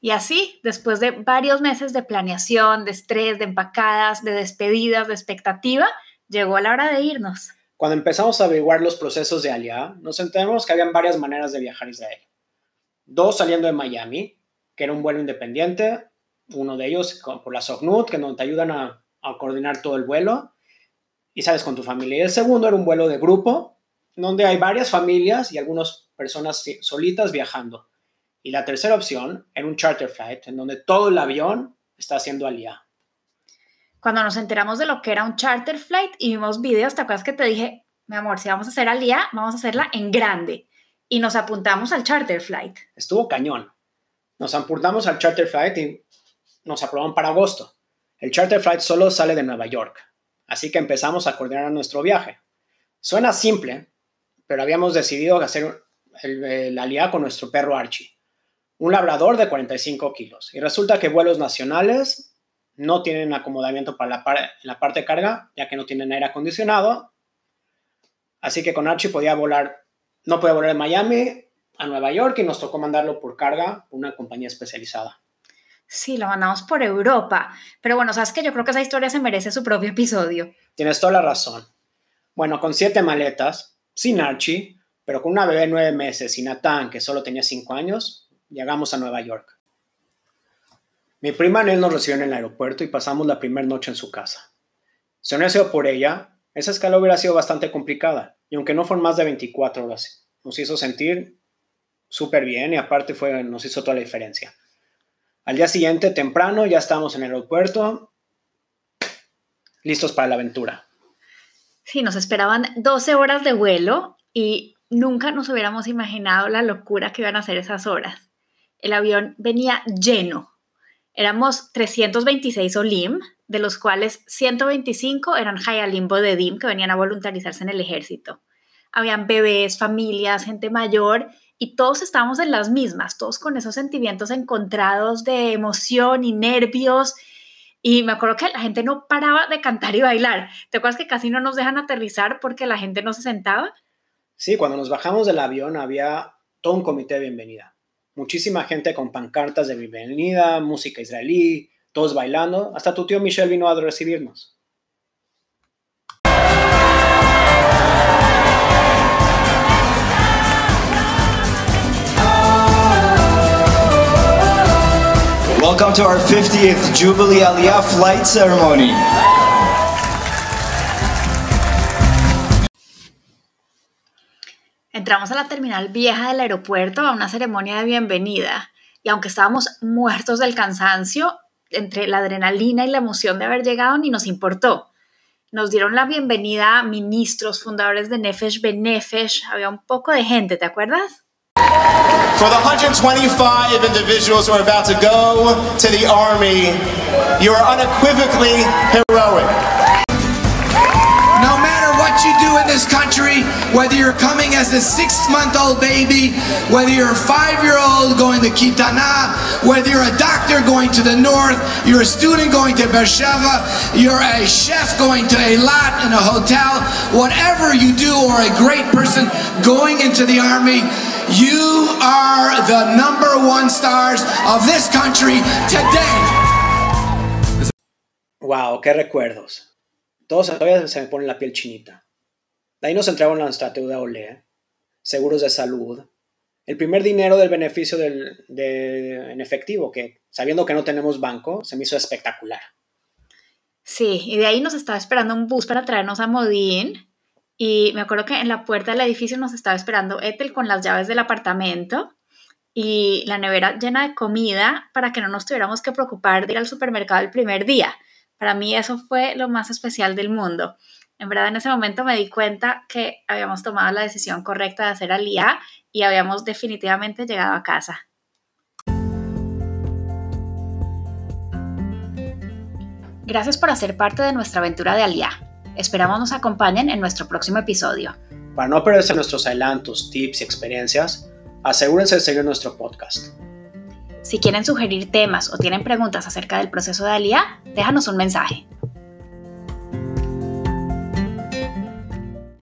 Y así, después de varios meses de planeación, de estrés, de empacadas, de despedidas, de expectativa, llegó la hora de irnos. Cuando empezamos a averiguar los procesos de Alia, nos enteramos que habían varias maneras de viajar a Israel. Dos saliendo de Miami, que era un vuelo independiente, uno de ellos por la Sognut, que nos te ayudan a, a coordinar todo el vuelo, y sales con tu familia. Y el segundo era un vuelo de grupo, donde hay varias familias y algunas personas solitas viajando. Y la tercera opción era un charter flight, en donde todo el avión está haciendo alía. Cuando nos enteramos de lo que era un charter flight y vimos videos, ¿te acuerdas que te dije, mi amor, si vamos a hacer alía, vamos a hacerla en grande? Y nos apuntamos al charter flight. Estuvo cañón. Nos apuntamos al charter flight y nos aprobaron para agosto. El charter flight solo sale de Nueva York, así que empezamos a coordinar nuestro viaje. Suena simple, pero habíamos decidido hacer el alía con nuestro perro Archie un labrador de 45 kilos. Y resulta que vuelos nacionales no tienen acomodamiento para la, la parte de carga, ya que no tienen aire acondicionado. Así que con Archie podía volar, no podía volar de Miami a Nueva York y nos tocó mandarlo por carga por una compañía especializada. Sí, lo mandamos por Europa. Pero bueno, sabes que yo creo que esa historia se merece su propio episodio. Tienes toda la razón. Bueno, con siete maletas, sin Archie, pero con una bebé de nueve meses y Nathan, que solo tenía cinco años, llegamos a Nueva York. Mi prima nos recibió en el aeropuerto y pasamos la primera noche en su casa. Si no hubiera sido por ella, esa escala hubiera sido bastante complicada, y aunque no fueron más de 24 horas, nos hizo sentir súper bien y aparte fue, nos hizo toda la diferencia. Al día siguiente, temprano, ya estábamos en el aeropuerto, listos para la aventura. Sí, nos esperaban 12 horas de vuelo y nunca nos hubiéramos imaginado la locura que iban a ser esas horas el avión venía lleno. Éramos 326 Olim, de los cuales 125 eran Hayalim Bodedim, que venían a voluntarizarse en el ejército. Habían bebés, familias, gente mayor, y todos estábamos en las mismas, todos con esos sentimientos encontrados de emoción y nervios. Y me acuerdo que la gente no paraba de cantar y bailar. ¿Te acuerdas que casi no nos dejan aterrizar porque la gente no se sentaba? Sí, cuando nos bajamos del avión había todo un comité de bienvenida muchísima gente con pancartas de bienvenida, música israelí, todos bailando. Hasta tu tío Michelle vino a recibirnos. Welcome to our 50th Jubilee Aliyah flight ceremony. Entramos a la terminal vieja del aeropuerto a una ceremonia de bienvenida y aunque estábamos muertos del cansancio, entre la adrenalina y la emoción de haber llegado ni nos importó. Nos dieron la bienvenida a ministros, fundadores de Nefesh Benefesh, había un poco de gente, ¿te acuerdas? For the 125 individuals who are about to go to the army, you are unequivocally heroic. This country, whether you're coming as a six-month-old baby, whether you're a five-year-old going to Kitana, whether you're a doctor going to the north, you're a student going to Beersheba, you're a chef going to Eilat in a hotel, whatever you do, or a great person going into the army, you are the number one stars of this country today. Wow, qué recuerdos. Todavía se me pone la piel chinita. De ahí nos entraban nuestra deuda OLE, seguros de salud, el primer dinero del beneficio del, de, en efectivo, que sabiendo que no tenemos banco, se me hizo espectacular. Sí, y de ahí nos estaba esperando un bus para traernos a Modín. Y me acuerdo que en la puerta del edificio nos estaba esperando Ethel con las llaves del apartamento y la nevera llena de comida para que no nos tuviéramos que preocupar de ir al supermercado el primer día. Para mí eso fue lo más especial del mundo. En verdad, en ese momento me di cuenta que habíamos tomado la decisión correcta de hacer Alía y habíamos definitivamente llegado a casa. Gracias por hacer parte de nuestra aventura de Alía. Esperamos nos acompañen en nuestro próximo episodio. Para no perderse nuestros adelantos, tips y experiencias, asegúrense de seguir nuestro podcast. Si quieren sugerir temas o tienen preguntas acerca del proceso de Alía, déjanos un mensaje.